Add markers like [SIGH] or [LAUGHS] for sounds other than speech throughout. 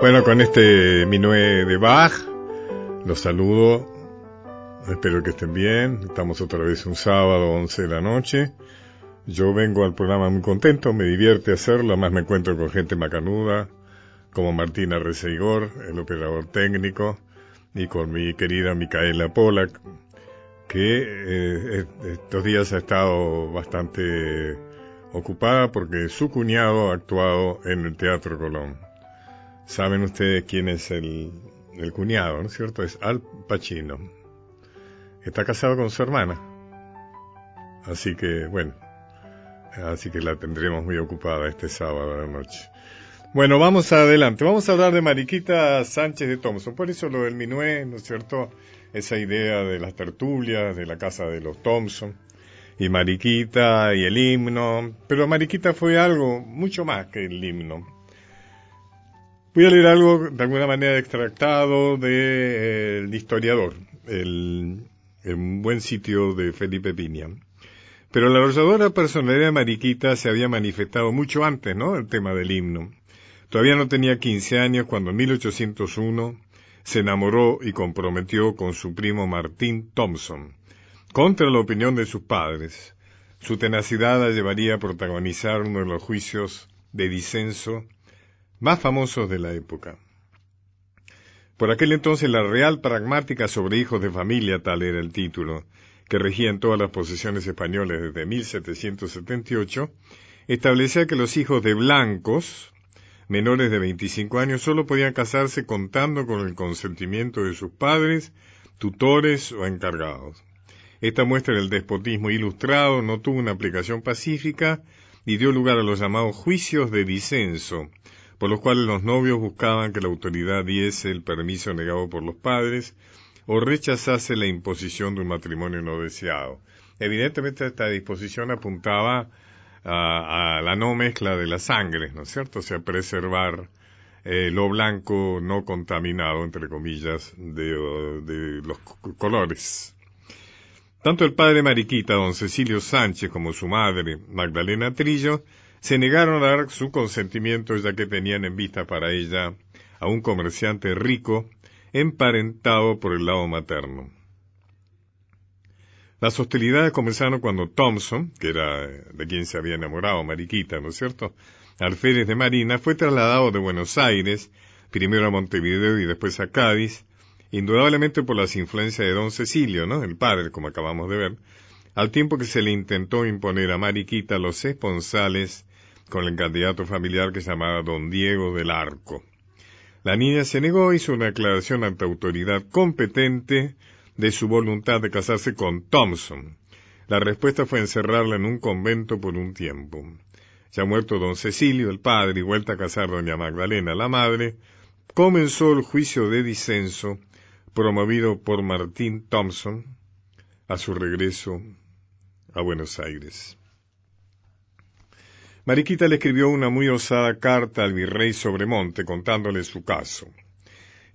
Bueno, con este minué de Bach, los saludo. Espero que estén bien. Estamos otra vez un sábado, 11 de la noche. Yo vengo al programa muy contento, me divierte hacerlo, además me encuentro con gente macanuda, como Martina Reseigor, el operador técnico, y con mi querida Micaela Polak, que eh, estos días ha estado bastante ocupada porque su cuñado ha actuado en el Teatro Colón. Saben ustedes quién es el, el cuñado, ¿no es cierto? Es Al Pacino. Está casado con su hermana. Así que, bueno, así que la tendremos muy ocupada este sábado de la noche. Bueno, vamos adelante. Vamos a hablar de Mariquita Sánchez de Thompson. Por eso lo del Minué, ¿no es cierto? Esa idea de las tertulias, de la casa de los Thompson. Y Mariquita y el himno. Pero Mariquita fue algo mucho más que el himno. Voy a leer algo de alguna manera extractado del de, eh, historiador, el, el, buen sitio de Felipe Piña. Pero la arrolladora personalidad de Mariquita se había manifestado mucho antes, ¿no? El tema del himno. Todavía no tenía 15 años cuando en 1801 se enamoró y comprometió con su primo Martín Thompson, contra la opinión de sus padres. Su tenacidad la llevaría a protagonizar uno de los juicios de disenso más famosos de la época. Por aquel entonces la Real Pragmática sobre Hijos de Familia, tal era el título, que regía en todas las posesiones españolas desde 1778, establecía que los hijos de blancos, menores de 25 años solo podían casarse contando con el consentimiento de sus padres, tutores o encargados. Esta muestra del despotismo ilustrado no tuvo una aplicación pacífica y dio lugar a los llamados juicios de disenso, por los cuales los novios buscaban que la autoridad diese el permiso negado por los padres o rechazase la imposición de un matrimonio no deseado. Evidentemente esta disposición apuntaba a, la no mezcla de la sangre, ¿no es cierto? O sea, preservar eh, lo blanco no contaminado, entre comillas, de, de los colores. Tanto el padre Mariquita, don Cecilio Sánchez, como su madre, Magdalena Trillo, se negaron a dar su consentimiento ya que tenían en vista para ella a un comerciante rico emparentado por el lado materno. Las hostilidades comenzaron cuando Thompson, que era de quien se había enamorado Mariquita, ¿no es cierto?, alférez de Marina, fue trasladado de Buenos Aires, primero a Montevideo y después a Cádiz, indudablemente por las influencias de don Cecilio, ¿no?, el padre, como acabamos de ver, al tiempo que se le intentó imponer a Mariquita los esponsales con el candidato familiar que se llamaba don Diego del Arco. La niña se negó, hizo una declaración ante autoridad competente, de su voluntad de casarse con Thompson. La respuesta fue encerrarla en un convento por un tiempo. Ya muerto don Cecilio, el padre, y vuelta a casar doña Magdalena, la madre, comenzó el juicio de disenso promovido por Martín Thompson a su regreso a Buenos Aires. Mariquita le escribió una muy osada carta al virrey Sobremonte contándole su caso.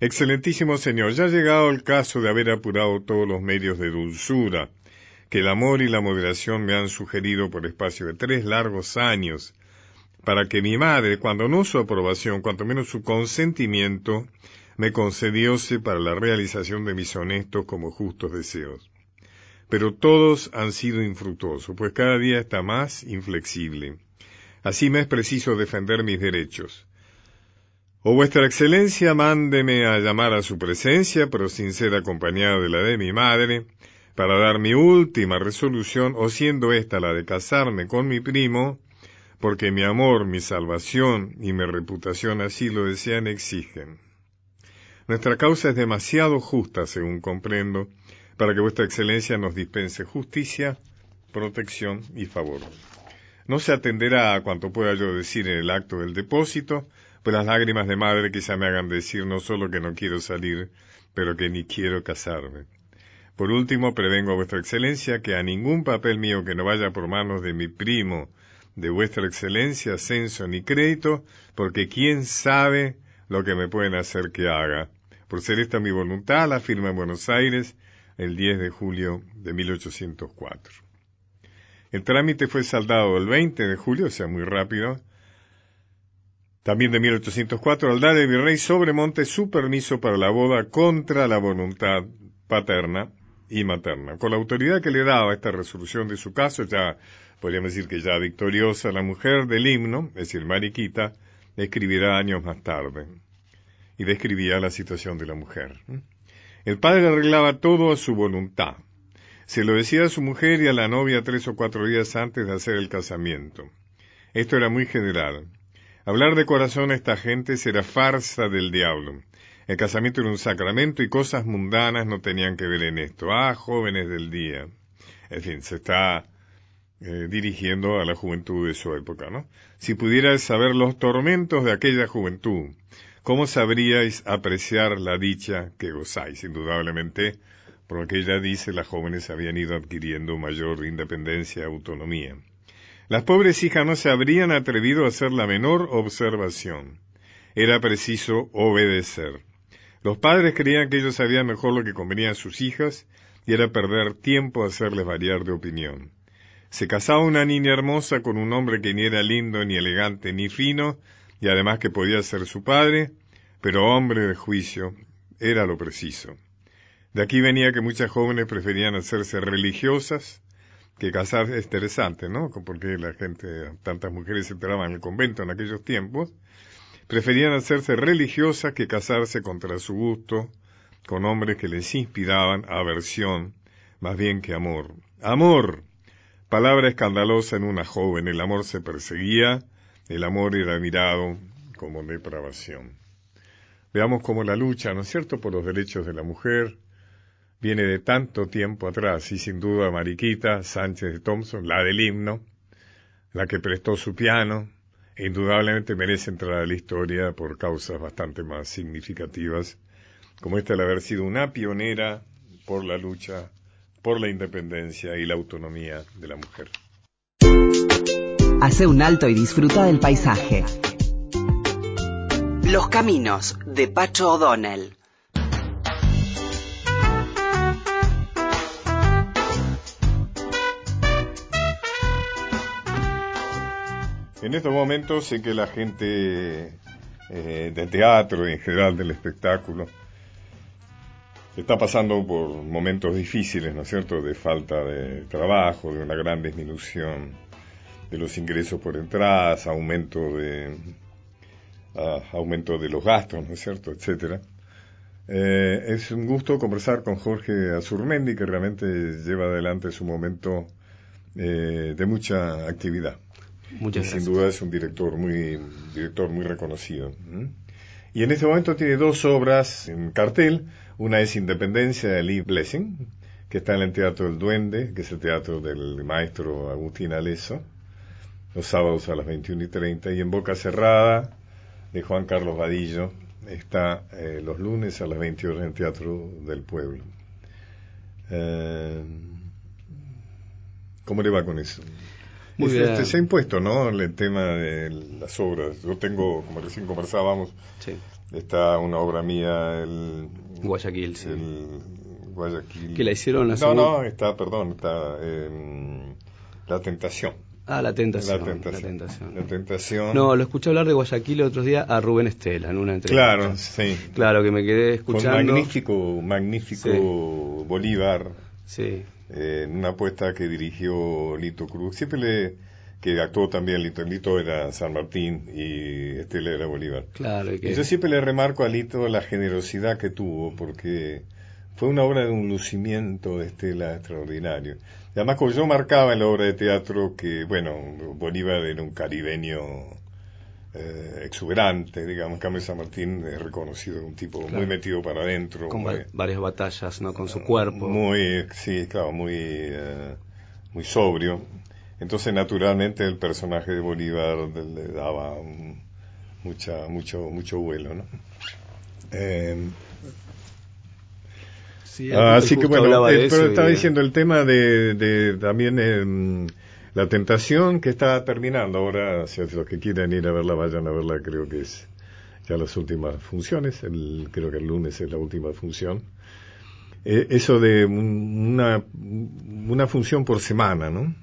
Excelentísimo señor, ya ha llegado el caso de haber apurado todos los medios de dulzura que el amor y la moderación me han sugerido por espacio de tres largos años, para que mi madre, cuando no su aprobación, cuanto menos su consentimiento, me concediose para la realización de mis honestos como justos deseos. Pero todos han sido infructuosos, pues cada día está más inflexible. Así me es preciso defender mis derechos. O vuestra excelencia mándeme a llamar a su presencia, pero sin ser acompañado de la de mi madre, para dar mi última resolución, o siendo esta la de casarme con mi primo, porque mi amor, mi salvación y mi reputación así lo desean exigen. Nuestra causa es demasiado justa, según comprendo, para que vuestra excelencia nos dispense justicia, protección y favor. No se atenderá a cuanto pueda yo decir en el acto del depósito, pues las lágrimas de madre quizá me hagan decir no solo que no quiero salir, pero que ni quiero casarme. Por último, prevengo a vuestra excelencia que a ningún papel mío que no vaya por manos de mi primo, de vuestra excelencia, ascenso ni crédito, porque quién sabe lo que me pueden hacer que haga. Por ser esta mi voluntad, la firma en Buenos Aires el 10 de julio de 1804. El trámite fue saldado el 20 de julio, o sea, muy rápido, También de 1804, al dar el virrey Sobremonte su permiso para la boda contra la voluntad paterna y materna. Con la autoridad que le daba esta resolución de su caso, ya podríamos decir que ya victoriosa, la mujer del himno, es decir, Mariquita, escribirá años más tarde y describía la situación de la mujer. El padre arreglaba todo a su voluntad. Se lo decía a su mujer y a la novia tres o cuatro días antes de hacer el casamiento. Esto era muy general. Hablar de corazón a esta gente será farsa del diablo. El casamiento era un sacramento y cosas mundanas no tenían que ver en esto. Ah, jóvenes del día. En fin, se está eh, dirigiendo a la juventud de su época, ¿no? Si pudierais saber los tormentos de aquella juventud, ¿cómo sabríais apreciar la dicha que gozáis? Indudablemente, por lo que ella dice, las jóvenes habían ido adquiriendo mayor independencia y autonomía. Las pobres hijas no se habrían atrevido a hacer la menor observación. Era preciso obedecer. Los padres creían que ellos sabían mejor lo que convenía a sus hijas y era perder tiempo hacerles variar de opinión. Se casaba una niña hermosa con un hombre que ni era lindo, ni elegante, ni fino, y además que podía ser su padre, pero hombre de juicio, era lo preciso. De aquí venía que muchas jóvenes preferían hacerse religiosas que casar es interesante, ¿no? Porque la gente, tantas mujeres se enteraban en el convento en aquellos tiempos, preferían hacerse religiosas que casarse contra su gusto con hombres que les inspiraban aversión más bien que amor. Amor, palabra escandalosa en una joven, el amor se perseguía, el amor era mirado como depravación. Veamos cómo la lucha, ¿no es cierto?, por los derechos de la mujer, viene de tanto tiempo atrás y sin duda Mariquita Sánchez de Thompson, la del himno, la que prestó su piano, e indudablemente merece entrar a la historia por causas bastante más significativas, como esta de haber sido una pionera por la lucha por la independencia y la autonomía de la mujer. Hace un alto y disfruta del paisaje. Los caminos de Pacho O'Donnell. En estos momentos sé que la gente eh, del teatro y en general del espectáculo está pasando por momentos difíciles, ¿no es cierto?, de falta de trabajo, de una gran disminución de los ingresos por entradas, aumento de aumento de los gastos, ¿no es cierto?, etcétera. Eh, es un gusto conversar con Jorge Azurmendi, que realmente lleva adelante su momento eh, de mucha actividad. Muchas Sin duda es un director muy, director muy reconocido. Y en este momento tiene dos obras en cartel. Una es Independencia de Lee Blessing, que está en el Teatro del Duende, que es el teatro del maestro Agustín Aleso, los sábados a las 21 y 30. Y en Boca Cerrada, de Juan Carlos Vadillo, está eh, los lunes a las 20 horas en el Teatro del Pueblo. Eh, ¿Cómo le va con eso? Este, se ha impuesto, ¿no? El tema de las obras. Yo tengo, como recién conversábamos, está una obra mía, el Guayaquil, sí. Guayaquil. Que la hicieron la No, no, está, perdón, está La Tentación. Ah, la tentación, la tentación. La tentación. No, lo escuché hablar de Guayaquil el otro día a Rubén Estela en una entrevista. Claro, sí. Claro, que me quedé escuchando. Con magnífico, magnífico Bolívar. Sí en una apuesta que dirigió Lito Cruz. Siempre le que actuó también Lito. Lito era San Martín y Estela era Bolívar. Claro, y yo siempre le remarco a Lito la generosidad que tuvo, porque fue una obra de un lucimiento de Estela extraordinario. además, como yo marcaba en la obra de teatro que, bueno, Bolívar era un caribeño eh, exuberante, digamos. Cambio San Martín es reconocido un tipo muy metido para adentro. Con varias batallas, ¿no? Con su cuerpo. Muy, sí, claro, muy, eh, muy sobrio. Entonces, naturalmente, el personaje de Bolívar le daba mucha, mucho, mucho vuelo, ¿no? Eh, sí, así que bueno, pero estaba diciendo el tema de, de también la Tentación, que está terminando ahora, si los que quieran ir a verla, vayan a verla, creo que es ya las últimas funciones, el, creo que el lunes es la última función. Eh, eso de una, una función por semana, ¿no?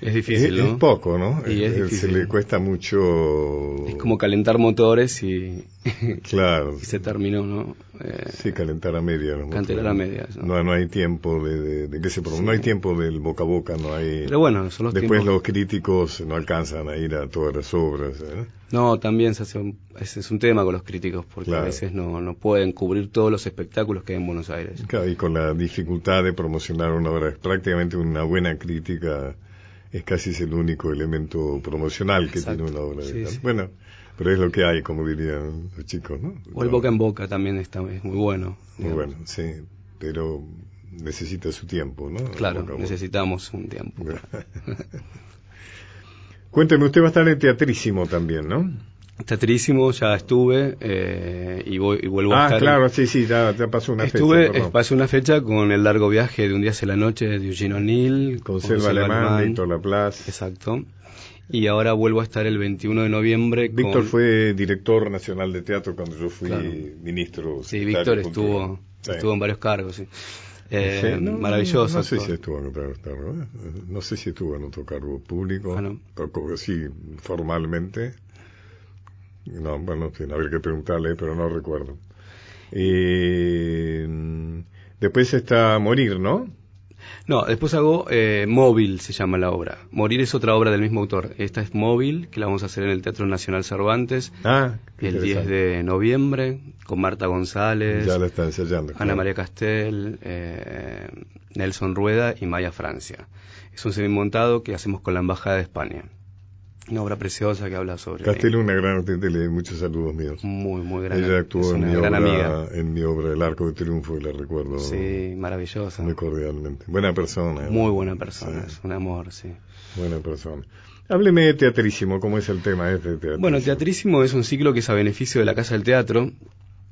Es difícil, es, ¿no? es poco, ¿no? Y es Eh, Se difícil. le cuesta mucho. Es como calentar motores y, [LAUGHS] Claro. y se terminó, ¿no? Eh, Sí, calentar a media. ¿no? Calentar a medias, ¿no? No, no hay tiempo de, de, de que se pro- No hay tiempo del boca a boca, no hay. pero bueno, son los Después tiempos. los críticos no alcanzan a ir a todas las obras. ¿eh? No, también se hace un- ese es un tema con los críticos, porque Claro. a veces no, no pueden cubrir todos los espectáculos que hay en Buenos Aires. Claro, y con la dificultad de promocionar una obra, prácticamente una buena crítica es casi el único elemento promocional que Exacto. tiene una obra. de Sí, teatro. sí. Bueno, pero es lo que hay, como dirían los chicos, ¿no? O el boca en boca también está es muy bueno. Muy bueno, sí, pero necesita su tiempo, ¿no? Claro, Boca a boca. necesitamos un tiempo. [LAUGHS] Cuénteme, usted va a estar en teatrísimo también, ¿no? Teatrísimo, ya estuve eh, y, voy, y vuelvo a Ah, estar. claro, sí, sí, ya, ya pasó una Estuve, fecha. perdón. pasé una fecha con el largo viaje de un día hacia la noche de Eugene O'Neill. Con Selva Alemán, Víctor Laplace. Exacto. Y ahora vuelvo a estar el 21 de noviembre Víctor con... fue director nacional de teatro cuando yo fui Claro. ministro. Sí, Víctor estuvo, Sí. estuvo en varios cargos, sí. Eh, Sí, no, maravilloso. No, sé si estuvo en otro cargo, ¿eh? No sé si estuvo en otro cargo público. Ah, no. sí, formalmente. No, bueno, tiene habría que preguntarle, pero no recuerdo. Mm, después está Morir, ¿no? No, después hago eh, Móvil, se llama la obra. Morir es otra obra del mismo autor. Esta es Móvil, que la vamos a hacer en el Teatro Nacional Cervantes Ah, el 10 interesante. de noviembre, con Marta González, Ya la está ensayando. Ana claro. María Castel, eh, Nelson Rueda y Maya Francia. Es un semimontado que hacemos con la Embajada de España. Una obra preciosa que habla sobre... Castel, una gran artista, le muchos saludos míos. Muy, muy gran. Ella actuó en mi, gran obra, amiga. en mi obra El Arco de Triunfo y la recuerdo Sí, maravillosa. muy cordialmente. Buena persona. ¿eh? Muy buena persona, Sí, es un amor, sí. buena persona. Hábleme de teatrísimo, ¿cómo es el tema este teatrísimo? Bueno, Teatrísimo es un ciclo que es a beneficio de la Casa del Teatro.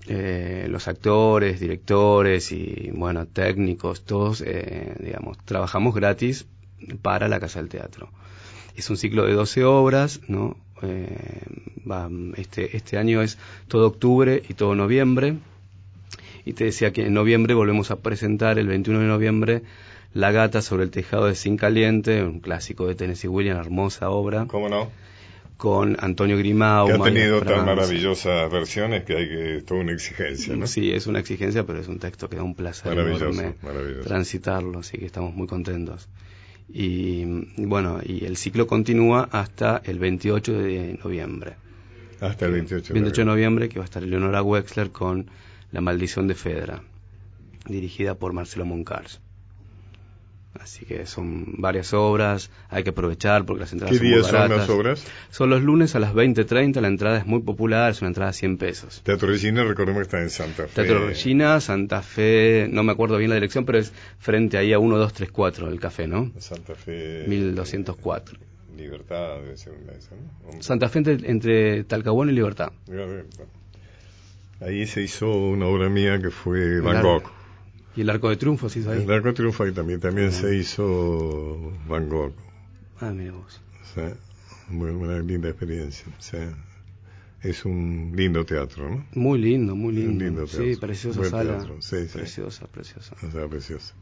Eh, los actores, directores y, bueno, técnicos, todos, eh, digamos, trabajamos gratis para la Casa del Teatro. Es un ciclo de 12 obras, ¿no? Eh, va, este, este año es todo octubre y todo noviembre. Y te decía que en noviembre volvemos a presentar, el 21 de noviembre, La gata sobre el tejado de Zinc Caliente, un clásico de Tennessee Williams, hermosa obra ¿Cómo no? con Antonio Grimau. que ha tenido tan maravillosas versiones que hay que es toda una exigencia, ¿no? Sí, es una exigencia, pero es un texto que da un placer maravilloso. transitarlo, así que estamos muy contentos. Y y bueno, y el ciclo continúa hasta el 28 de noviembre. Hasta el 28 de 28 de noviembre que va a estar Eleonora Wexler con La maldición de Fedra, dirigida por Marcelo Moncars. Así que son varias obras, hay que aprovechar porque las entradas ¿Qué son muy días son baratas. las obras? Son los lunes a las 20.30, la entrada es muy popular, es una entrada a 100 pesos. Teatro Regina, recordemos que está en Santa Fe. Teatro Regina, Santa Fe, no me acuerdo bien la dirección, pero es frente ahí a 1234 el café, ¿no? Santa Fe. 1204. Libertad debe ser una de esas, ¿no? Santa Fe entre, entre Talcahuano y Libertad. Ahí se hizo una obra mía que fue Van. Gogh. Y el Arco de Triunfo, ¿sí? ahí? El Arco de Triunfo ahí también, también se hizo Van Gogh. Ah, vos. O sea, muy, una linda experiencia. O sea, es un lindo teatro, ¿no? Muy lindo, muy Un lindo. lindo sí, teatro. preciosa Buen sala. teatro, sí, sí. Preciosa, preciosa. O sea, precioso.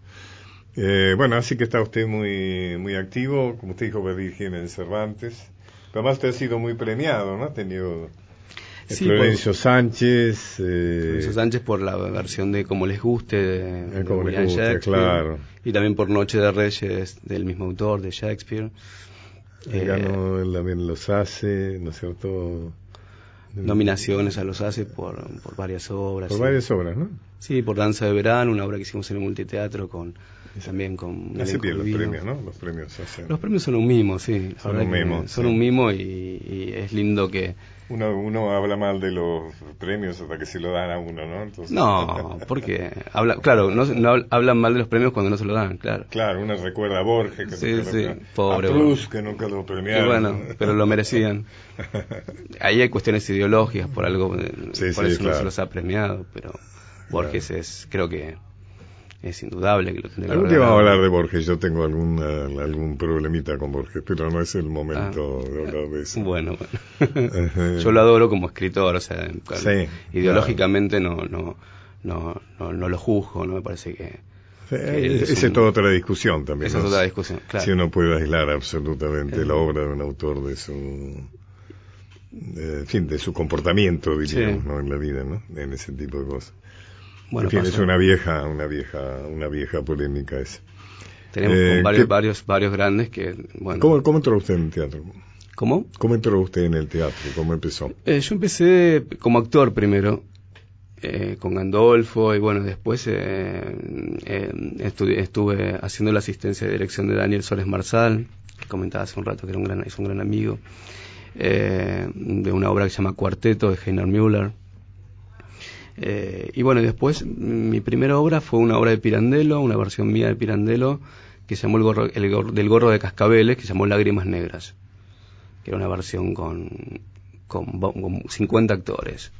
Eh, bueno, así que está usted muy muy activo, como usted dijo, dirigir en Cervantes. Además usted ha sido muy premiado, ¿no? Ha tenido Sí, Florencio Sánchez. Eh, Florencio Sánchez por la versión de Como les guste de, de Como les William guste, Shakespeare. claro. Y también por Noche de Reyes del mismo autor, de Shakespeare. eh, Eh, ganó él también los hace, ¿no es cierto? nominaciones a los hace por, por varias obras. Por sí. varias obras, ¿no? Sí, por Danza de Verano, una obra que hicimos en el multiteatro con también con Hace bien los premios, ¿no? Los premios hacen. Los premios son un mimo, sí. Son un mimo, Son sí. un mimo y, y es lindo que... Uno, uno habla mal de los premios hasta que se lo dan a uno, ¿no? Entonces, No, porque habla, claro, no, no habl- hablan mal de los premios cuando no se lo dan, claro. Claro, uno recuerda a Borges, que Sí, nunca lo sí, premiaron. pobre a Proust, que nunca lo Y premiaron. bueno, pero lo merecían. [LAUGHS] Ahí hay cuestiones ideológicas por algo, Sí, por eso no se los ha premiado, pero Borges es, creo que es indudable que lo tendría que Algún día vamos a hablar de Borges. Yo tengo alguna, algún problemita con Borges, pero no es el momento Ah. de hablar de eso. Bueno, bueno. Ajá. yo lo adoro como escritor, o sea, Sí, ideológicamente no, no, no, no, no lo juzgo, no me parece que Eh, esa es toda otra discusión también. Esa es otra discusión, claro. Si uno puede aislar absolutamente la obra de un autor de su en fin, de su comportamiento, diríamos, ¿no? en la vida, ¿no? En ese tipo de cosas. Bueno, en fin, es una vieja, una vieja, una vieja polémica esa. Tenemos eh, varios, varios, varios grandes que, bueno. ¿Cómo, ¿Cómo entró usted en el teatro? ¿Cómo? ¿Cómo entró usted en el teatro? ¿Cómo empezó? Eh, yo empecé como actor primero, eh, con Gandolfo, y bueno, después estuve haciendo la asistencia de dirección de Daniel Soles Marsal, que comentaba hace un rato que era un gran, es un gran amigo. Eh, de una obra que se llama Cuarteto de Heiner Müller. Eh, y bueno, después mi primera obra fue una obra de Pirandello, una versión mía de Pirandello, que se llamó el gorro, el del gorro de cascabeles, que se llamó Lágrimas Negras, que era una versión con, con, con 50 actores,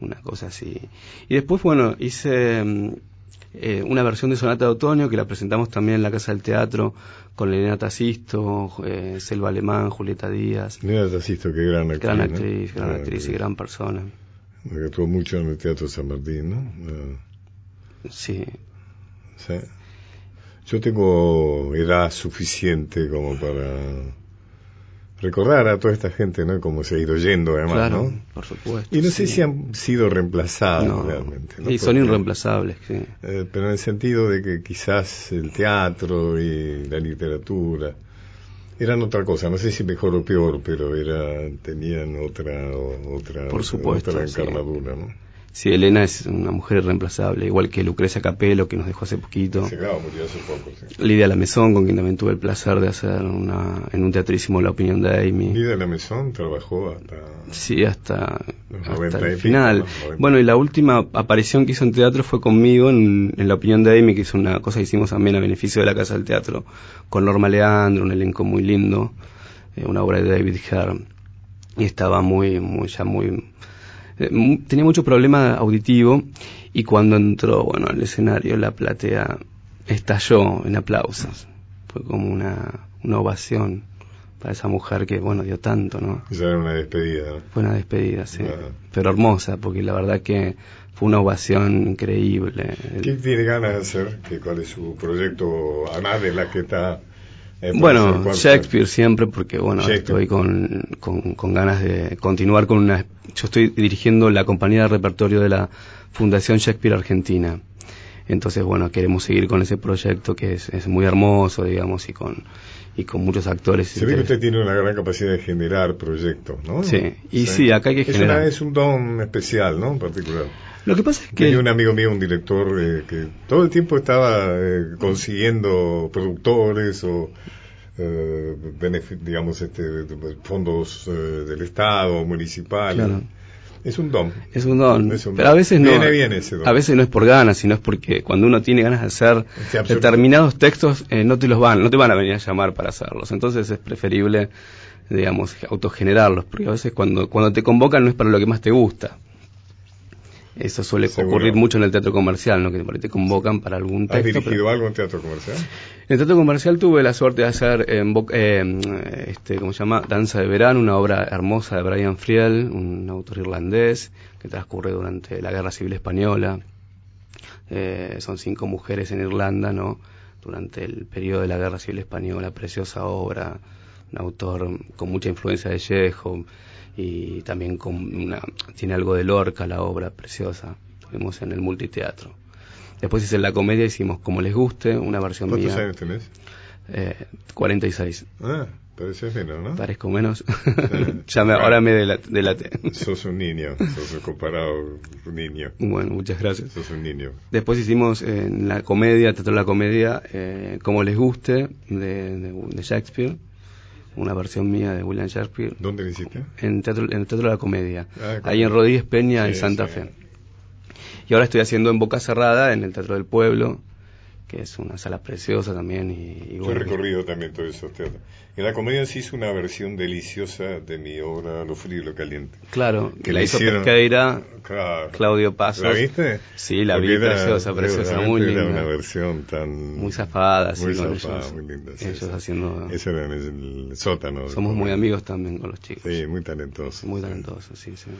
una cosa así. Y después, bueno, hice mm, eh, una versión de Sonata de Otoño que la presentamos también en la Casa del Teatro con Elena Tacisto, eh, Selva Alemán, Julieta Díaz. Elena Tacisto, qué gran actriz. Gran actriz, gran, actriz, y gran persona. Actuó mucho en el Teatro San Martín, ¿no? Sí. sí. Yo tengo edad suficiente como para recordar a toda esta gente, ¿no? Como se ha ido yendo, además, claro, ¿no? por supuesto. Y no sé si han sido reemplazados realmente. ¿no? Y son irreemplazables, sí. Eh, pero en el sentido de que quizás el teatro y la literatura eran otra cosa, no sé si mejor o peor, pero era tenían otra otra por supuesto, otra encarnadura, ¿no? Sí, Elena es una mujer irreemplazable, igual que Lucrecia Capello, que nos dejó hace poquito. Sí, claro, murió hace poco, sí. Lidia Lamezón, con quien también tuve el placer de hacer una, en un teatrísimo La Opinión de Amy. Lidia Lamezón trabajó hasta... Sí, hasta, hasta el final. bueno, y la última aparición que hizo en teatro fue conmigo en, La Opinión de Amy, que es una cosa que hicimos también a beneficio de la Casa del Teatro, con Norma Leandro, un elenco muy lindo, eh, una obra de David Herr. Y estaba muy, muy, ya muy eh, tenía mucho problema auditivo y cuando entró, bueno, al escenario la platea estalló en aplausos. Fue como una, una ovación para esa mujer que, bueno, dio tanto, ¿no? Esa era una despedida, ¿no? Fue una despedida, sí. Pero hermosa, porque la verdad que fue una ovación increíble. ¿Qué tiene ganas de hacer? ¿Cuál es su proyecto, además de la que está eh, bueno, Shakespeare siempre, porque bueno, estoy con, con, ganas de continuar con una... Yo estoy dirigiendo la compañía de repertorio de la Fundación Shakespeare Argentina. Entonces, bueno, queremos seguir con ese proyecto que es, es muy hermoso, digamos, y con, y con muchos actores. Se ve que usted tiene una gran capacidad de generar proyectos, ¿no? Sí, y sí, acá hay que generar. es un don especial, ¿no? En particular. Lo que pasa es que... Tenía un amigo mío, un director, eh, que todo el tiempo estaba eh, consiguiendo productores o eh, digamos, este, fondos eh, del Estado, municipal. Es un don. Es un don. Pero a veces no. Viene ese don. A veces no es por ganas, sino es porque cuando uno tiene ganas de hacer determinados textos, no te los van, no te van a venir a llamar para hacerlos. Entonces es preferible, digamos, autogenerarlos, porque a veces cuando, cuando te convocan no es para lo que más te gusta. Eso suele ocurrir mucho en el teatro comercial, ¿no? Que te convocan para algún texto. ¿Has dirigido algo en teatro comercial? En el teatro comercial tuve la suerte de hacer, en eh, este, ¿cómo se llama? Danza de verano, una obra hermosa de Brian Friel, un autor irlandés que transcurre durante la Guerra Civil Española. Eh, son cinco mujeres en Irlanda, ¿no? Durante el periodo de la Guerra Civil Española, preciosa obra, un autor con mucha influencia de Chekhov y también con una, tiene algo de Lorca la obra preciosa. Tuvimos en el multiteatro. Después hice la comedia, hicimos como les guste, una versión ¿Cuántos mía. años tenés? Eh, 46. Ah, pareces menos, ¿no? Parezco menos. [LAUGHS] ya me, ahora me delaté. sos un niño, sos un comparado un niño. Bueno, muchas gracias. Sos un niño. Después hicimos en la comedia, teatro de la comedia, eh, como les guste, de, de Shakespeare una versión mía de William Shakespeare. ¿Dónde la hiciste? En, teatro, en el Teatro de la Comedia, ah, ahí en Rodríguez Peña, en Santa Fe. Y ahora estoy haciendo en Boca Cerrada, en el Teatro del Pueblo, que es una sala preciosa también. Y, Yo he recorrido también todos esos teatros. En la comedia se hizo una versión deliciosa de mi obra Lo frío y lo caliente. Claro, que la hizo Pesqueira, Claudio Pasos. ¿La viste? Sí, la vi, preciosa, preciosa, muy linda. Era una versión tan... Muy zafada, sí, muy zafada, ellos, muy linda. Sí, ellos haciendo... Eso era en el sótano. Somos muy amigos también con los chicos. Sí, muy talentosos. Muy talentosos, sí, sí.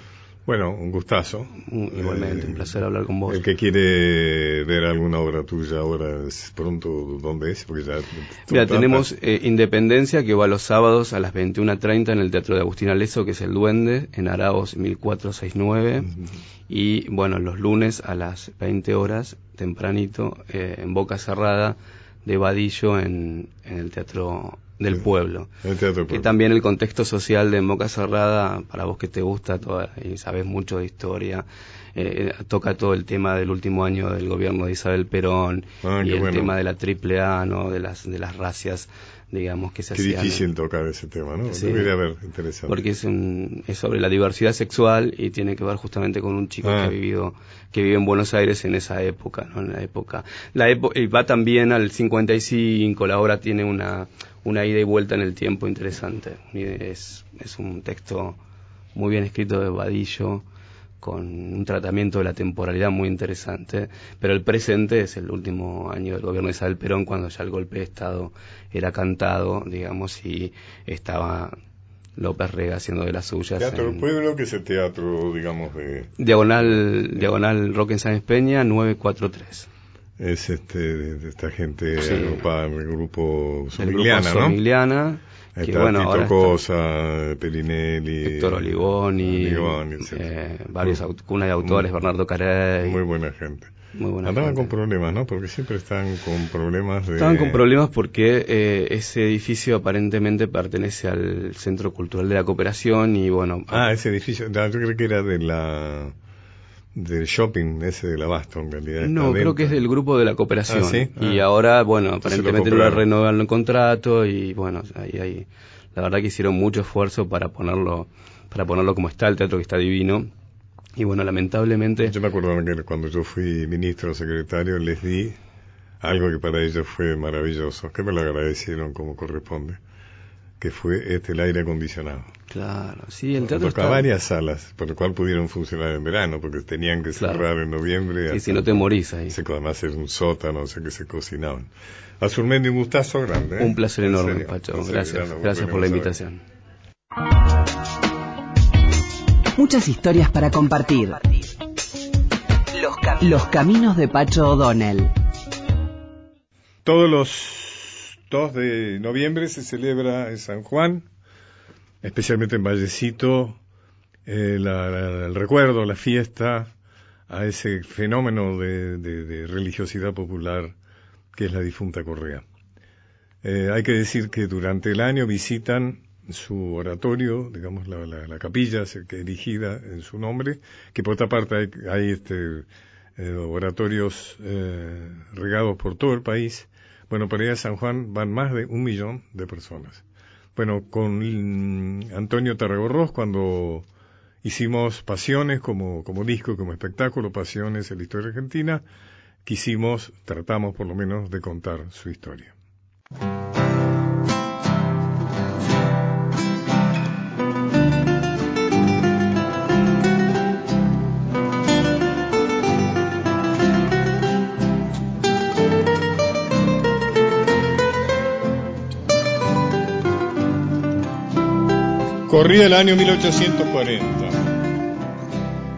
Bueno, un gustazo. Igualmente, un placer hablar con vos. El que quiere ver alguna obra tuya ahora es pronto, ¿dónde es? Porque ya Mira, tenemos eh, Independencia que va los sábados a las 21.30 en el Teatro de Agustín Aleso, que es El Duende, en Araos 1469. Y bueno, los lunes a las 20 horas, tempranito, eh, en Boca Cerrada de Vadillo en, en el Teatro del pueblo. Que también el contexto social de Boca Cerrada, para vos que te gusta toda, y sabes mucho de historia, eh, toca todo el tema del último año del gobierno de Isabel Perón ah, y el tema de la triple A, ¿no? de las de las racias digamos que se Qué difícil tocar ese tema, ¿no? Sí, ver, interesante. Porque es, es sobre la diversidad sexual y tiene que ver justamente con un chico que ha ah. vivido que vive en Buenos Aires en esa época, ¿no? En la época. La y va también al 55, la obra tiene una una ida y vuelta en el tiempo interesante. Es, es un texto muy bien escrito de Vadillo, con un tratamiento de la temporalidad muy interesante, pero el presente es el último año del gobierno de Isabel Perón, cuando ya el golpe de Estado era cantado, digamos, y estaba López Rega haciendo de las suyas. Teatro del Pueblo, que es el teatro, digamos, de... Diagonal, Diagonal Roque en San Peña, 943 es este de, esta gente agrupada en el grupo Somigliana, ¿no? Somigliana. Que, bueno, Tito Cosa, Pelinelli, Héctor Olivoni, eh, varios cuna de autores, Bernardo Carey. Muy buena gente. Muy buena Andaban con problemas, ¿no? Porque siempre están con problemas de... Estaban con problemas porque eh, ese edificio aparentemente pertenece al Centro Cultural de la Cooperación y bueno... Ah, ese edificio, yo creo que era de la del shopping ese del abasto en realidad. No, creo que es del grupo de la cooperación. ¿Ah, y ah. ahora, bueno, aparentemente lo, renovaron el contrato y bueno, ahí, ahí, la verdad que hicieron mucho esfuerzo para ponerlo, para ponerlo como está, el teatro que está divino. Y bueno, lamentablemente... Yo me acuerdo que cuando yo fui ministro secretario les di algo que para ellos fue maravilloso, que me lo agradecieron como corresponde que fue este el aire acondicionado. Claro, sí, el teatro está... varias salas, por lo cual pudieron funcionar en verano, porque tenían que cerrar en noviembre. Y si no te morís ahí. Se, además era un sótano, o sea que se cocinaban. Azurmendi, un gustazo grande. ¿eh? Un placer enorme, Pacho. Gracias, gracias por la invitación. Muchas historias para compartir. Los, Los caminos de Pacho O'Donnell. Todos los 2 de noviembre se celebra en San Juan, especialmente en Vallecito, eh, el recuerdo, la fiesta a ese fenómeno de, religiosidad popular que es la difunta Correa. Eh, hay que decir que durante el año visitan su oratorio, digamos la, capilla que erigida en su nombre, que por otra parte hay, este, eh, oratorios regados por todo el país bueno, para ir a San Juan van más de un millón de personas. Bueno, con Antonio Tarragorros, cuando hicimos Pasiones como, como disco, como espectáculo, Pasiones en la historia argentina, quisimos, tratamos por lo menos de contar su historia. Corría el año 1840.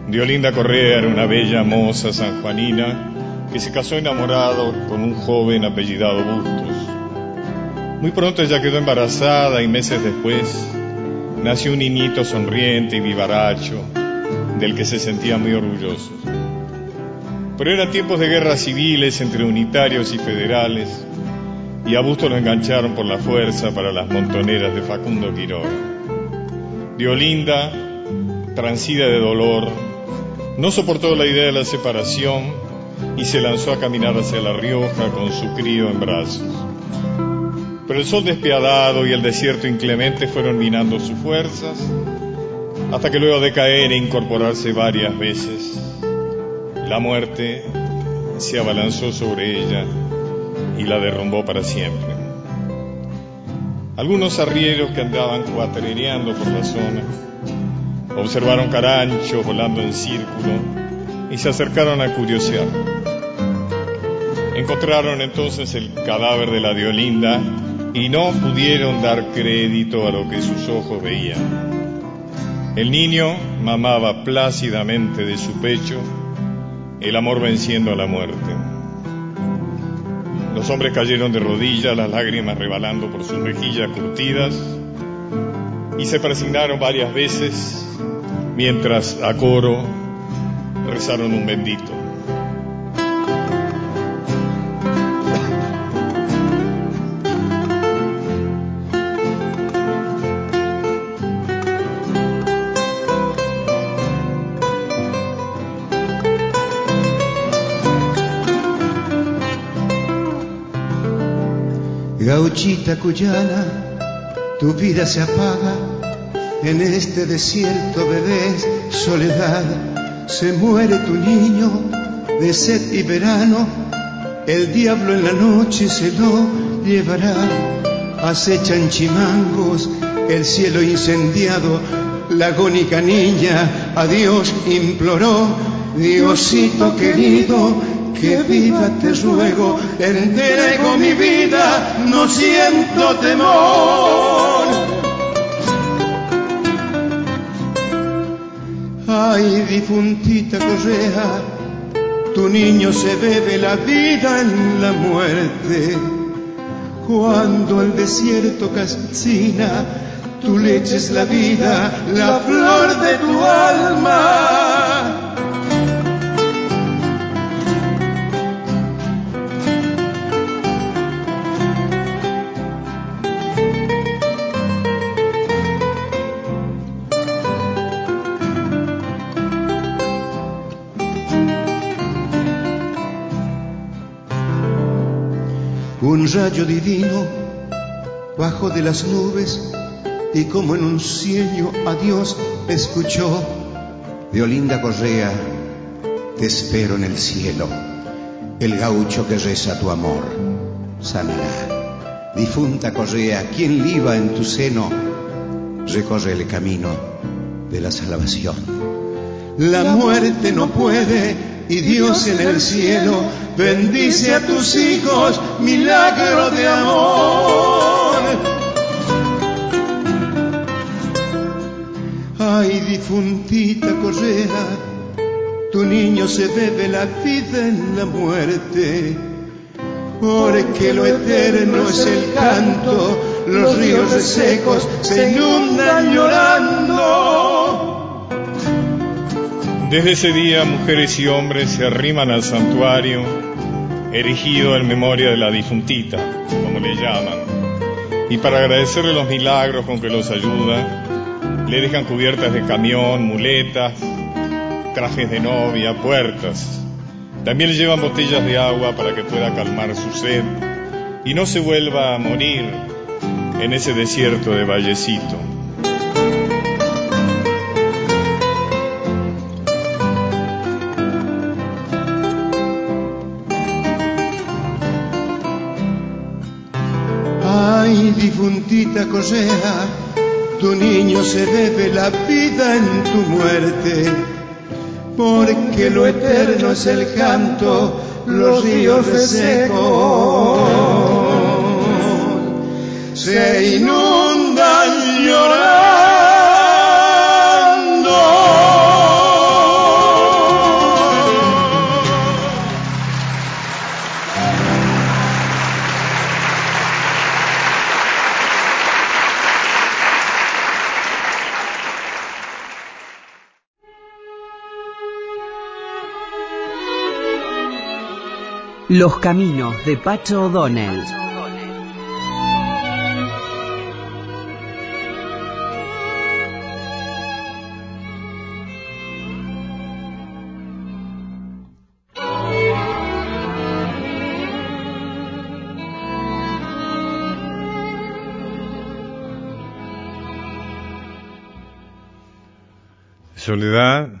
Diolinda Correa era una bella moza sanjuanina que se casó enamorado con un joven apellidado Bustos. Muy pronto ella quedó embarazada y meses después nació un niñito sonriente y vivaracho del que se sentía muy orgulloso. Pero eran tiempos de guerras civiles entre unitarios y federales y a Bustos lo engancharon por la fuerza para las montoneras de Facundo Quiroga. Diolinda, transida de dolor, no soportó la idea de la separación y se lanzó a caminar hacia La Rioja con su crío en brazos. Pero el sol despiadado y el desierto inclemente fueron minando sus fuerzas, hasta que luego de caer e incorporarse varias veces, la muerte se abalanzó sobre ella y la derrumbó para siempre. Algunos arrieros que andaban cuatrereando por la zona observaron carancho volando en círculo y se acercaron a curiosear. Encontraron entonces el cadáver de la Diolinda y no pudieron dar crédito a lo que sus ojos veían. El niño mamaba plácidamente de su pecho, el amor venciendo a la muerte. Los hombres cayeron de rodillas, las lágrimas rebalando por sus mejillas curtidas, y se presignaron varias veces mientras a coro rezaron un bendito. Gauchita cuyana, tu vida se apaga en este desierto, bebés, soledad. Se muere tu niño de sed y verano, el diablo en la noche se lo llevará. Acechan chimangos, el cielo incendiado, la agónica niña a Dios imploró, Diosito querido, que viva te ruego, entrego mi vida, no siento temor. Ay, difuntita correa, tu niño se bebe la vida en la muerte. Cuando el desierto cascina, tu leche es la vida, la flor de tu alma. Un rayo divino bajo de las nubes y como en un sueño a Dios escuchó. De Olinda Correa, te espero en el cielo, el gaucho que reza tu amor sanará. Difunta Correa, quien liba en tu seno, recorre el camino de la salvación. La muerte no puede y Dios en el cielo bendice a tus hijos, milagro de amor. Ay, difuntita correa, tu niño se bebe la vida en la muerte, porque lo eterno es el canto, los ríos resecos se inundan llorando. Desde ese día mujeres y hombres se arriman al santuario erigido en memoria de la difuntita, como le llaman, y para agradecerle los milagros con que los ayuda, le dejan cubiertas de camión, muletas, trajes de novia, puertas. También le llevan botellas de agua para que pueda calmar su sed y no se vuelva a morir en ese desierto de Vallecito. Difuntita cosea, tu niño se bebe la vida en tu muerte, porque lo eterno es el canto, los ríos resecos se inundan llorando. Los caminos de Pacho O'Donnell. Soledad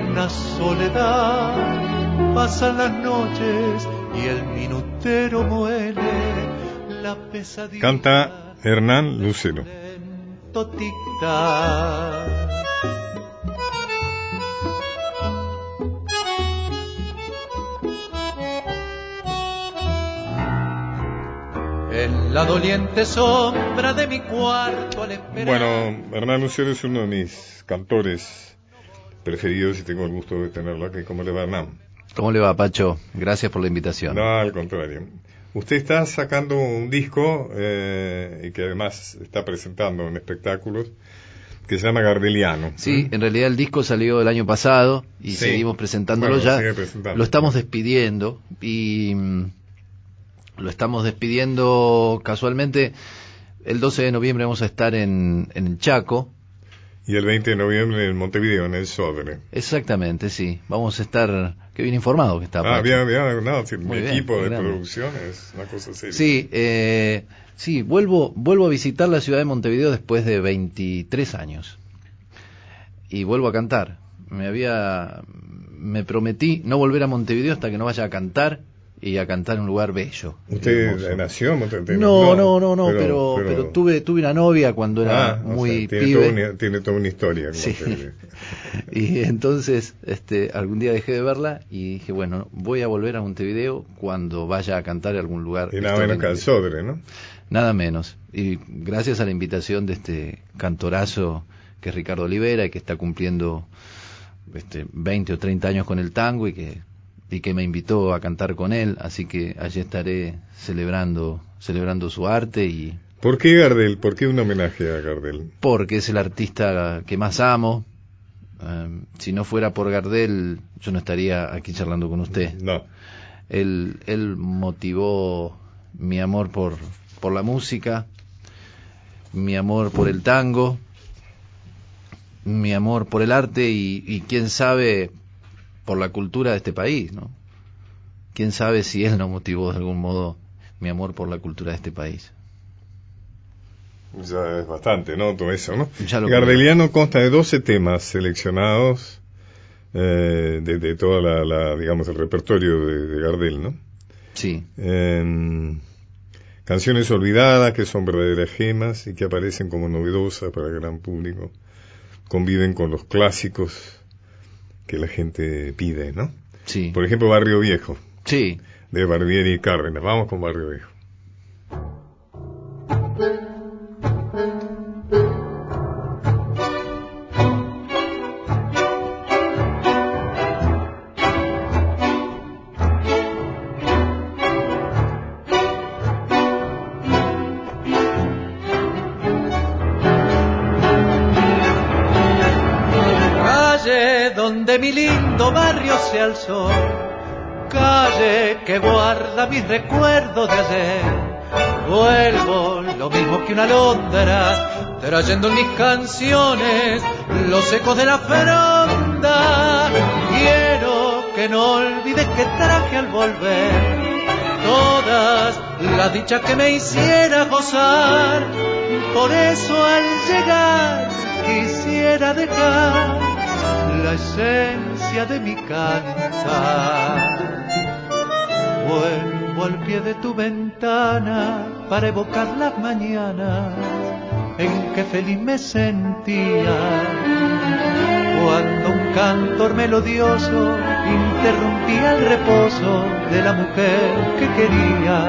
soledad. Pasan las noches y el minutero muele la pesadilla. Canta Hernán Lucero. En la doliente sombra de mi cuarto al esperar. Bueno, Hernán Lucero es uno de mis cantores preferidos y tengo el gusto de tenerlo aquí. ¿Cómo le va, Hernán? ¿Cómo le va, Pacho? Gracias por la invitación. No, al contrario. Usted está sacando un disco eh, y que además está presentando en espectáculos que se llama Gardeliano. Sí, en realidad el disco salió el año pasado y Sí. seguimos presentándolo Bueno, ya. presentando. Lo estamos despidiendo y mm, lo estamos despidiendo casualmente. El 12 de noviembre vamos a estar en, en el Chaco. Y el 20 de noviembre en Montevideo, en el Sodre. Exactamente, sí. Vamos a estar. Qué bien informado que está. Ah, Pacho. bien, bien, no, sí, mi bien, equipo de grande. producción es una cosa seria. Sí, eh, sí, vuelvo, vuelvo a visitar la ciudad de Montevideo después de 23 años. Y vuelvo a cantar. Me había, me prometí no volver a Montevideo hasta que no vaya a cantar y a cantar en un lugar bello. ¿Usted hermoso. nació en Montevideo? No, no, no, no, pero, pero, tuve, tuve una novia cuando era Ah, o muy sea, tiene, pibe. toda una, tiene toda una historia. Sí. [LAUGHS] Y entonces, este, algún día dejé de verla y dije, bueno, voy a volver a Montevideo cuando vaya a cantar en algún lugar. Y nada menos que al. Sodre, ¿no? Nada menos. Y gracias a la invitación de este cantorazo que es Ricardo Olivera y que está cumpliendo este, 20 o 30 años con el tango y que, y que me invitó a cantar con él. Así que allí estaré celebrando, celebrando su arte y ¿Por qué Gardel? ¿Por qué un homenaje a Gardel? porque es el artista que más amo. Um, si no fuera por Gardel, yo no estaría aquí charlando con usted. No. Él, él motivó mi amor por, por la música, mi amor por el tango, mi amor por el arte y, y quién sabe por la cultura de este país, ¿no? Quién sabe si él no motivó de algún modo mi amor por la cultura de este país. Ya es bastante, ¿no? Todo eso, ¿no? Gardeliano consta de 12 temas seleccionados eh, de, de toda la, la, digamos, el repertorio de, de Gardel, ¿no? Sí, Eh, canciones olvidadas que son verdaderas gemas y que aparecen como novedosas para el gran público. Conviven con los clásicos que la gente pide, ¿no? sí, Por ejemplo, Barrio Viejo, sí. de Barbieri y Cárdenas. Vamos con Barrio Viejo. Que guarda mis recuerdos de ayer. Vuelvo lo mismo que una londra, trayendo en mis canciones los ecos de la fronda. Quiero que no olvides que traje al volver todas las dichas que me hiciera gozar. Por eso al llegar quisiera dejar la esencia de mi cantar. Vuelvo al pie de tu ventana para evocar las mañanas en que feliz me sentía. Cuando un cantor melodioso interrumpía el reposo de la mujer que quería.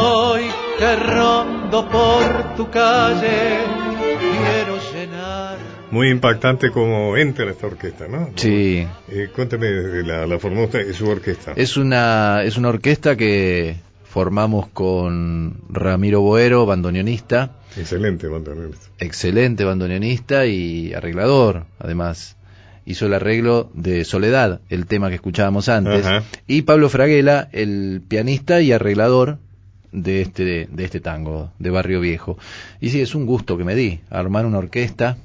Hoy que rondo por tu calle. Muy impactante como entra esta orquesta, ¿no? Sí, Eh, cuéntame, la, la formó usted, es su orquesta. Es una, es una orquesta que formamos con Ramiro Boero, bandoneonista, Excelente, bandoneonista. excelente bandoneonista y arreglador, además. Hizo el arreglo de Soledad, el tema que escuchábamos antes. Ajá. Y Pablo Fraguela, el pianista y arreglador de este, de este tango, de Barrio Viejo. Y sí, es un gusto que me di, armar una orquesta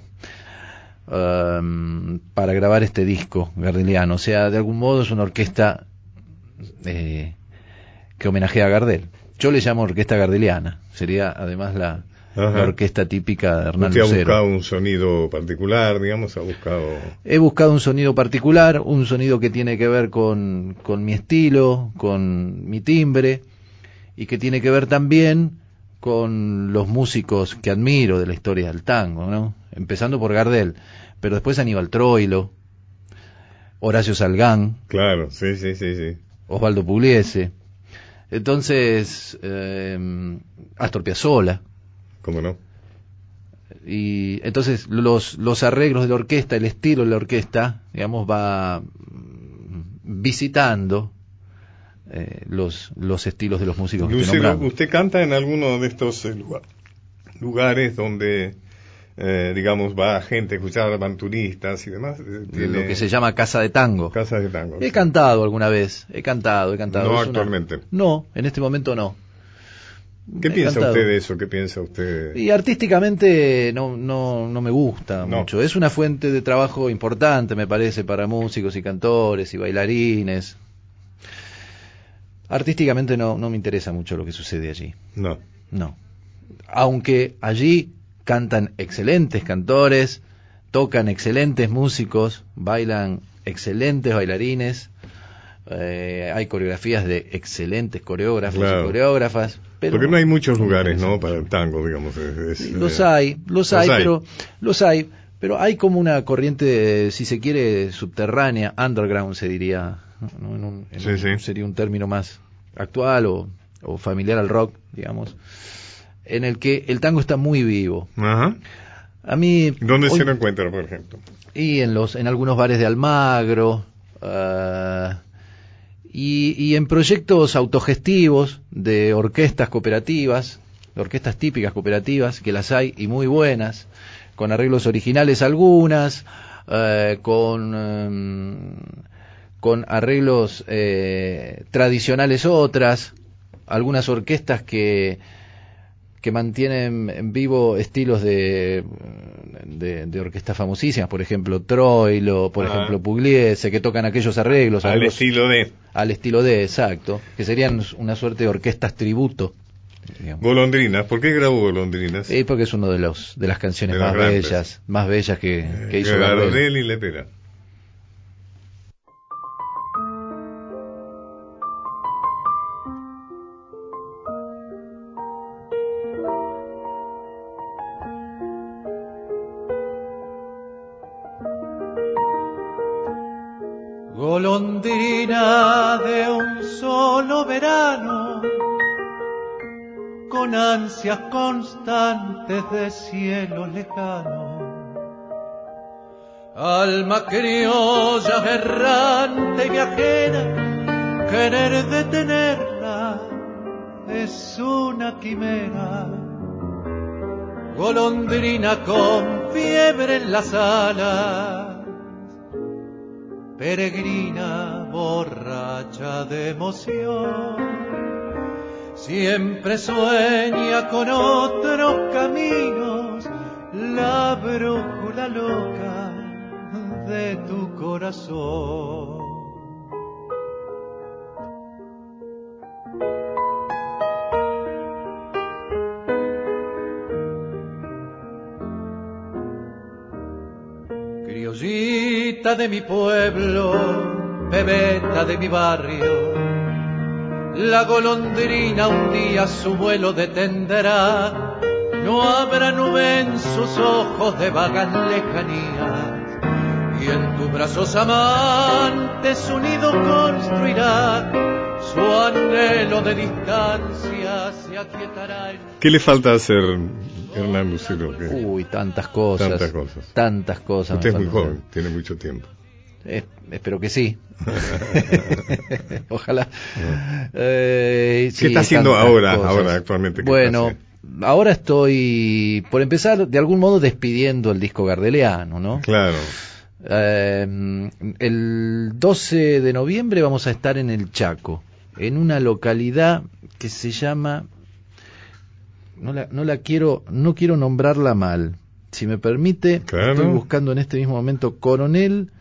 um, para grabar este disco gardeliano. O sea, de algún modo es una orquesta eh, que homenajea a Gardel. Yo le llamo orquesta gardeliana. Sería además la, la orquesta típica de Hernán ¿Usted ha buscado un sonido particular, digamos? ¿Ha buscado...? He buscado un sonido particular, un sonido que tiene que ver con, con mi estilo, con mi timbre, y que tiene que ver también con los músicos que admiro de la historia del tango, ¿no? Empezando por Gardel, pero después Aníbal Troilo, Horacio Salgán, Claro, sí, sí, sí, sí. Osvaldo Pugliese, entonces eh, Astor Piazzolla, ¿Cómo no? y entonces los, los arreglos de la orquesta, el estilo de la orquesta, digamos, va mm, visitando eh, los, los estilos de los músicos que Lucero, nombrando. ¿usted canta en alguno de estos eh, lugar- lugares donde, eh, digamos, va gente a escuchar aventuristas y demás? Eh, tiene Lo que se llama casa de tango. Casas de tango. He cantado alguna vez, he cantado, he cantado. No Es una- actualmente. No, en este momento no. ¿Qué He piensa cantado. usted de eso? ¿Qué piensa usted? Y artísticamente no, no, no me gusta No. mucho. Es una fuente de trabajo importante, me parece, para músicos y cantores y bailarines. Artísticamente no, no me interesa mucho lo que sucede allí. No. No. Aunque allí cantan excelentes cantores, tocan excelentes músicos, bailan excelentes bailarines, eh, hay coreografías de excelentes coreógrafos Claro. y coreógrafas. Pero Porque no hay muchos lugares, ¿no? Para el tango, digamos. es- es, Los eh, hay, los los hay, hay. pero los hay, pero hay como una corriente, si se quiere, subterránea, underground se diría, ¿no? En un- en Sí, un- sí. sería un término más actual o, o familiar al rock, digamos, en el que el tango está muy vivo. Ajá. A mí ¿Dónde hoy- se lo encuentra, por ejemplo? y en los en algunos bares de Almagro ah, y, y en proyectos autogestivos de orquestas cooperativas, de orquestas típicas cooperativas, que las hay y muy buenas, con arreglos originales algunas, eh, con em, con arreglos eh, tradicionales otras, algunas orquestas que que mantienen en vivo estilos de, de, de orquestas famosísimas, por ejemplo Troilo, por Ah. ejemplo Pugliese, que tocan aquellos arreglos, Al estilo de al estilo de, exacto, que serían una suerte de orquestas tributo. digamos. Golondrinas. ¿Por qué grabó Golondrinas? Sí, porque es uno de los de las canciones De más bellas, más bellas que, que Eh, hizo Gardel. Gardel y Lepera. Golondrina de un solo verano, con ansias constantes de cielo lejano. Alma criolla errante viajera, querer detenerla es una quimera. Golondrina con fiebre en las alas peregrina borracha de emoción, siempre sueña con otros caminos, la brújula loca de tu corazón. De mi pueblo, bebeta de mi barrio, la golondrina un día su vuelo detendrá, no habrá nube en sus ojos de vagas lejanías, y en tus brazos amantes su nido construirá, su anhelo de distancia se aquietará ¿Qué le falta hacer, Hernán Lucero? que- Uy, tantas cosas. Tantas cosas. Tantas cosas. Usted es muy joven, tiene mucho tiempo. Eh, espero que sí. [LAUGHS] [LAUGHS] Ojalá. Eh, sí, ¿Qué está haciendo ahora, cosas. ahora actualmente? ¿Qué Bueno, ahora estoy, por empezar, de algún modo despidiendo el disco gardeliano, ¿no? Claro. Eh, el 12 de noviembre vamos a estar en el Chaco, en una localidad que se llama, no la, no la quiero, no quiero nombrarla mal. Si me permite, Claro. estoy buscando en este mismo momento Coronel,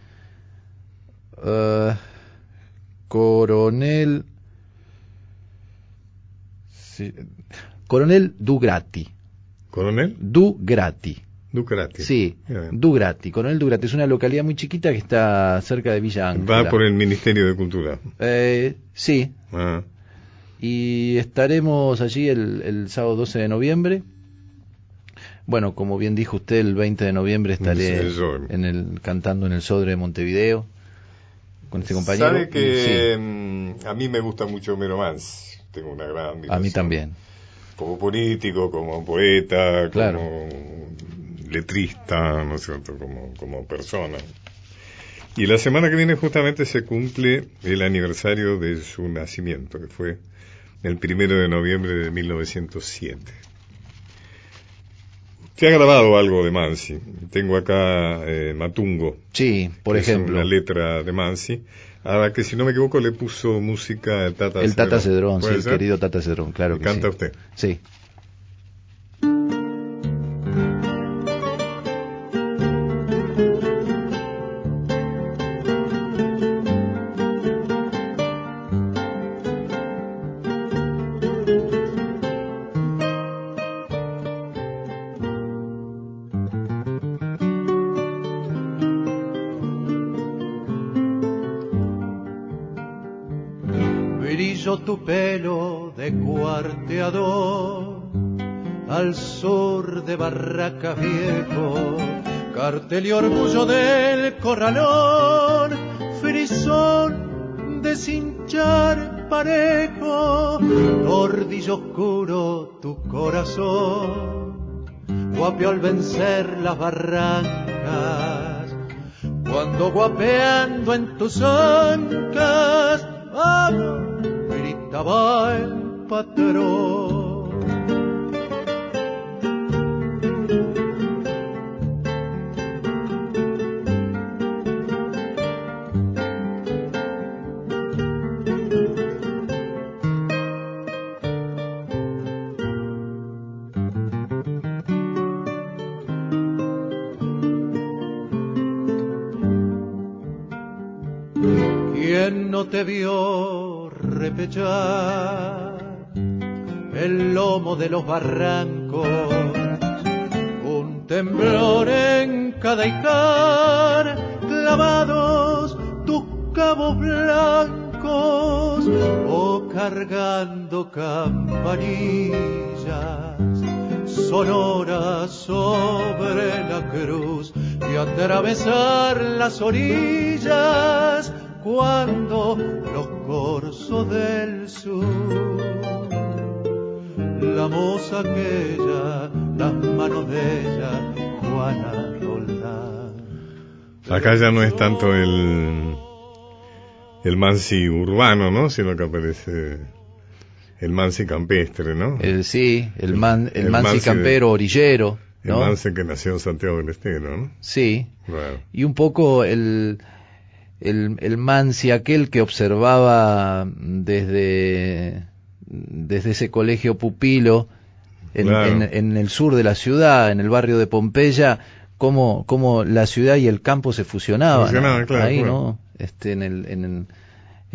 eh, Coronel, sí, Coronel Dugrati. ¿Coronel? Du Grati. Ducrati. Sí, Bien. Dugrati. Coronel Dugrati es una localidad muy chiquita que está cerca de Villa Ángela. Va por el Ministerio de Cultura. Eh, sí, Ah, y estaremos allí el, el sábado 12 de noviembre. Bueno, como bien dijo usted, el 20 de noviembre estaré en el, cantando en el Sodre de Montevideo con este compañero. Sabe que Sí, mm, a mí me gusta mucho Homero Mansi. Tengo una gran a mí también. Como político, como poeta, Claro. como letrista, ¿no es cierto? Como, como persona. Y la semana que viene justamente se cumple el aniversario de su nacimiento, que fue el primero de noviembre de 1907. Se ha grabado algo de Mansi. Tengo acá eh, Matungo, Sí, por es ejemplo, una letra de Mansi, a la que si no me equivoco le puso música el Tata el Tata Cedrón, sí, ¿Puede el ser? querido Tata Cedrón, claro que ¿Canta sí. usted? Sí. Sur de Barracas Viejo, cartel y orgullo del corralón, frisón de cinchar parejo, tordillo oscuro tu corazón, guapio al vencer las barrancas, cuando guapeando en tus ancas, vamos, gritaba el patrón. Barrancos? Un temblor en cada hijar, clavados tus cabos blancos, o cargando campanillas sonoras sobre la cruz y atravesar las orillas cuando los corzos del sur la moza aquella las manos de ella Juana Roldán Acá ya no es tanto el, el Mansi urbano, ¿no? Sino que aparece el Mansi campestre, ¿no? El, sí, el, man, el, El mansi Mansi de- campero orillero, El ¿no? Mansi que nació en Santiago del Estero, ¿no? Sí, y un poco el, el, el Mansi aquel que observaba desde, desde ese colegio pupilo en, Claro. en- en el sur de la ciudad, en el barrio de Pompeya, cómo, cómo la ciudad y el campo se fusionaban. Claro, Ahí. ¿no? Este, en, el, en,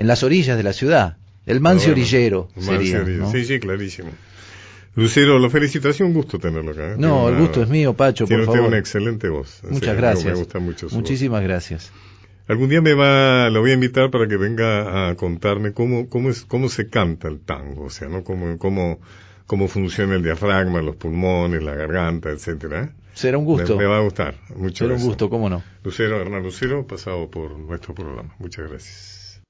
las orillas de la ciudad. El Mansi Bueno, orillero sería. ¿no? Sí, sí, clarísimo. Lucero, lo felicito, ha sido un gusto tenerlo acá. No, el gusto es mío, Pacho, Tiene por usted favor. una excelente voz. Muchas gracias. Me gusta mucho su voz. Muchísimas gracias. Algún día me va, lo voy a invitar para que venga a contarme cómo, cómo es, cómo se canta el tango, o sea, ¿no? Cómo, cómo, cómo funciona el diafragma, los pulmones, la garganta, etcétera. Será un gusto. Me, me va a gustar mucho. Será un gusto, cómo no. Lucero, Hernán Lucero, pasado por nuestro programa. Muchas gracias.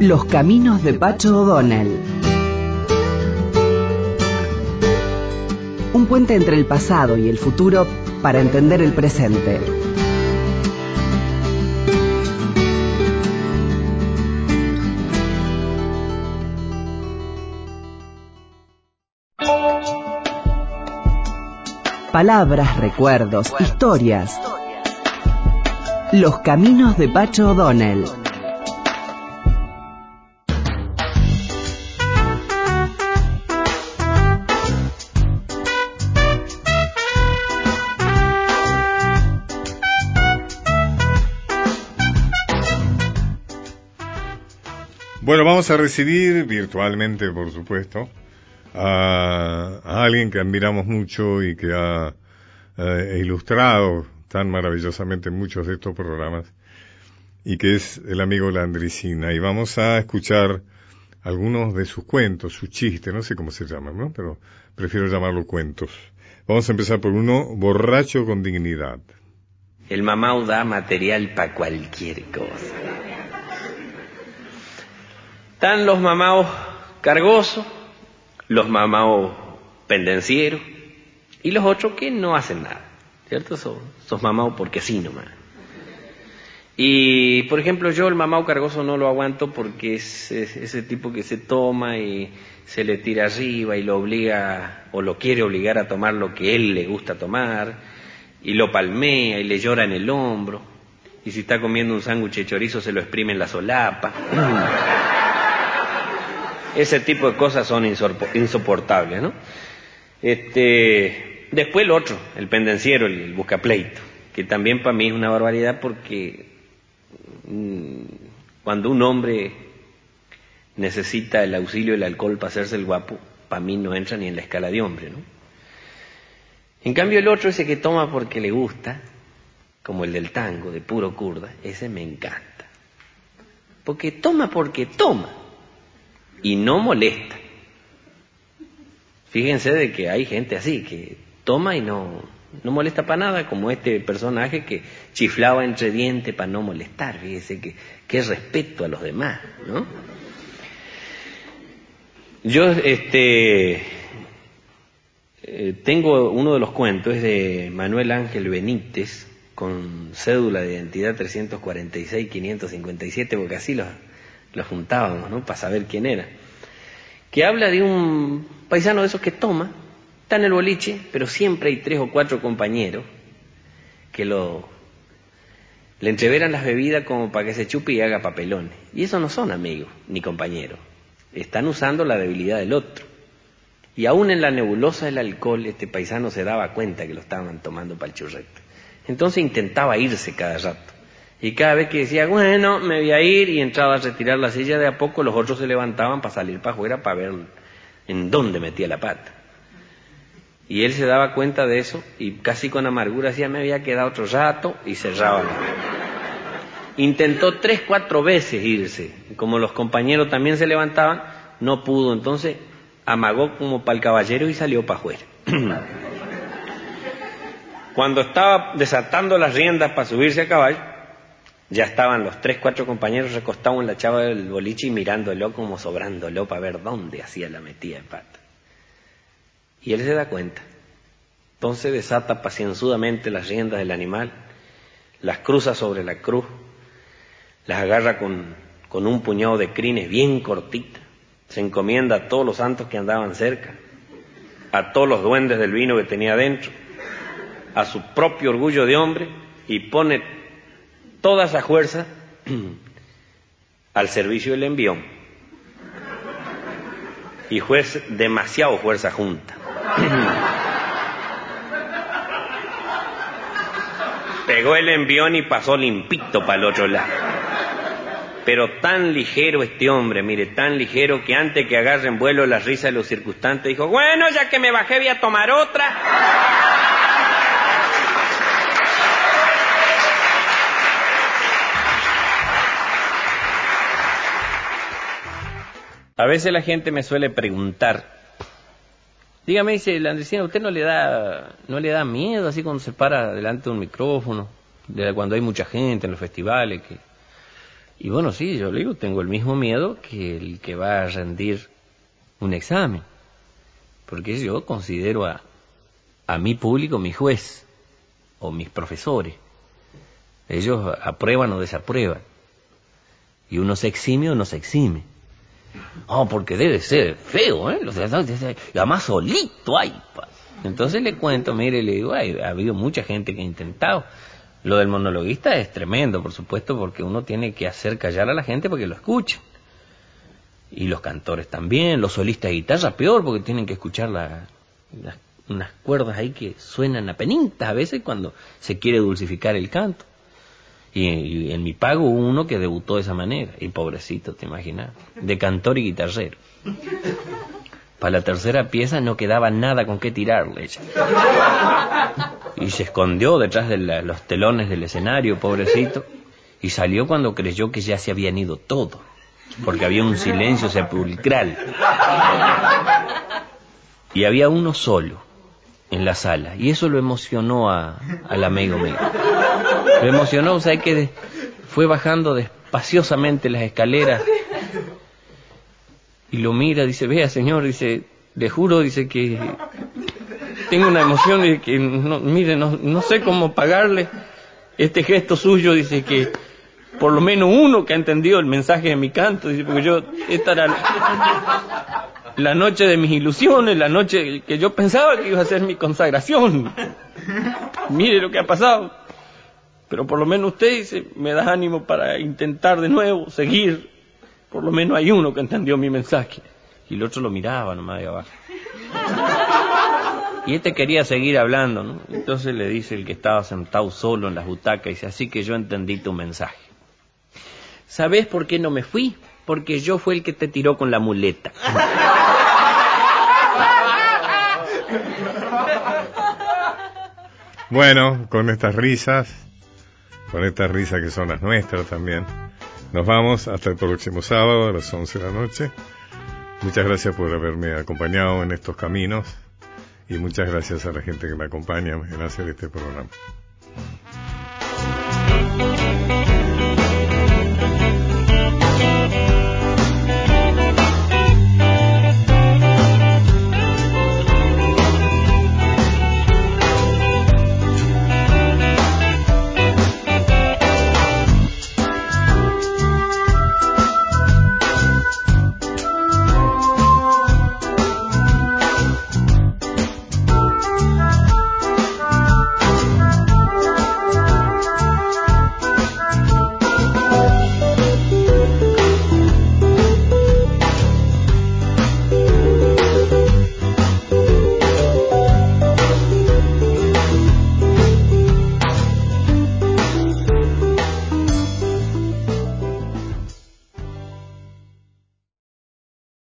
Los caminos de Pacho O'Donnell. Un puente entre el pasado y el futuro para entender el presente. Palabras, recuerdos, historias. Los caminos de Pacho O'Donnell. Bueno, vamos a recibir virtualmente, por supuesto, a, alguien que admiramos mucho y que ha eh, ilustrado tan maravillosamente muchos de estos programas y que es el amigo Landricina. Y vamos a escuchar algunos de sus cuentos, sus chistes, no sé cómo se llaman, ¿no? Pero prefiero llamarlo cuentos. Vamos a empezar por uno, borracho con dignidad. El mamau da material para cualquier cosa. Están los mamaos cargosos, los mamaos pendencieros y los otros que no hacen nada, ¿cierto? Sos, sos mamao porque sí nomás. Y, por ejemplo, yo el mamao cargoso no lo aguanto porque es, ese tipo que se toma y se le tira arriba y lo obliga o lo quiere obligar a tomar lo que él le gusta tomar y lo palmea y le llora en el hombro y si está comiendo un sándwich de chorizo se lo exprime en la solapa. [CLEARS THROAT] Ese tipo de cosas son insoportables, ¿no? Este, después el otro, el pendenciero, el, el buscapleito, que también para mí es una barbaridad porque Mm, cuando un hombre necesita el auxilio del alcohol para hacerse el guapo, para mí no entra ni en la escala de hombre, ¿no? En cambio el otro, ese que toma porque le gusta, como el del tango, de puro kurda, ese me encanta. Porque toma porque toma y no molesta. Fíjense de que hay gente así, que toma y no, no molesta para nada, como este personaje que chiflaba entre dientes para no molestar, fíjese que qué respeto a los demás, ¿no? Yo este eh, tengo uno de los cuentos es de Manuel Ángel Benítez con cédula de identidad 346-557, porque así lo, lo juntábamos, ¿no? Para saber quién era. Que habla de un paisano de esos que toma Está en el boliche, pero siempre hay tres o cuatro compañeros que lo le entreveran las bebidas como para que se chupe y haga papelones. Y esos no son amigos ni compañeros. Están usando la debilidad del otro. Y aún en la nebulosa del alcohol, este paisano se daba cuenta que lo estaban tomando para el churrete. Entonces intentaba irse cada rato. Y cada vez que decía, bueno, me voy a ir, y entraba a retirar la silla de a poco, los otros se levantaban para salir para afuera para ver en dónde metía la pata. Y él se daba cuenta de eso y casi con amargura decía, me había quedado otro rato y cerraba la Intentó tres, cuatro veces irse. Como los compañeros también se levantaban, no pudo. Entonces amagó como para el caballero y salió para afuera. [CLEARS THROAT] Cuando estaba desatando las riendas para subirse a caballo, ya estaban los tres, cuatro compañeros recostados en la chava del boliche y mirándolo como sobrándolo para ver dónde hacía la metida de pata. Y él se da cuenta. Entonces desata pacienzudamente las riendas del animal, las cruza sobre la cruz, las agarra con, con un puñado de crines bien cortita, se encomienda a todos los santos que andaban cerca, a todos los duendes del vino que tenía dentro, a su propio orgullo de hombre y pone toda esa fuerza al servicio del envión. Y fue demasiado fuerza junta. Pegó el envión y pasó limpito para el otro lado. Pero tan ligero este hombre, mire, tan ligero que antes que agarren vuelo la risa de los circunstantes, dijo, bueno, ya que me bajé voy a tomar otra. A veces la gente me suele preguntar, Dígame, dice Andresina, ¿usted no le da no le da miedo así cuando se para delante de un micrófono, cuando hay mucha gente en los festivales? Que... Y bueno, sí, yo le digo, tengo el mismo miedo que el que va a rendir un examen, porque yo considero a, a mi público mi juez o mis profesores. Ellos aprueban o desaprueban. Y uno se exime o no se exime. Oh, porque debe ser feo, ¿eh? Además solito hay. Entonces le cuento, mire, le digo, ha habido mucha gente que ha intentado. Lo del monologuista es tremendo, por supuesto, porque uno tiene que hacer callar a la gente porque lo escuchen. Y los cantores también, los solistas de guitarra peor, porque tienen que escuchar unas cuerdas ahí que suenan a penitas a veces cuando se quiere dulcificar el canto. Y, en mi pago hubo uno que debutó de esa manera, y pobrecito, te imaginas, de cantor y guitarrero. Para la tercera pieza no quedaba nada con qué tirarle. Y se escondió detrás de la- los telones del escenario, pobrecito, y salió cuando creyó que ya se habían ido todos, porque había un silencio sepulcral. Y había uno solo en la sala, y eso lo emocionó a- al amigo mío. Lo emocionó, o sea, que fue bajando despaciosamente las escaleras y lo mira, dice, vea señor, dice, le juro, dice que tengo una emoción y que, no, mire, no, no sé cómo pagarle este gesto suyo, dice que por lo menos uno que ha entendido el mensaje de mi canto, dice, porque yo, esta era la noche de mis ilusiones, la noche que yo pensaba que iba a ser mi consagración. Mire lo que ha pasado. Pero por lo menos usted dice, me da ánimo para intentar de nuevo, seguir. Por lo menos hay uno que entendió mi mensaje. Y el otro lo miraba nomás de abajo. Y este quería seguir hablando, ¿no? Entonces le dice el que estaba sentado solo en las butacas, dice, así que yo entendí tu mensaje. ¿Sabes por qué no me fui? Porque yo fue el que te tiró con la muleta. Bueno, con estas risas, con estas risas que son las nuestras también, nos vamos hasta el próximo sábado a las 11 de la noche. Muchas gracias por haberme acompañado en estos caminos y muchas gracias a la gente que me acompaña en hacer este programa.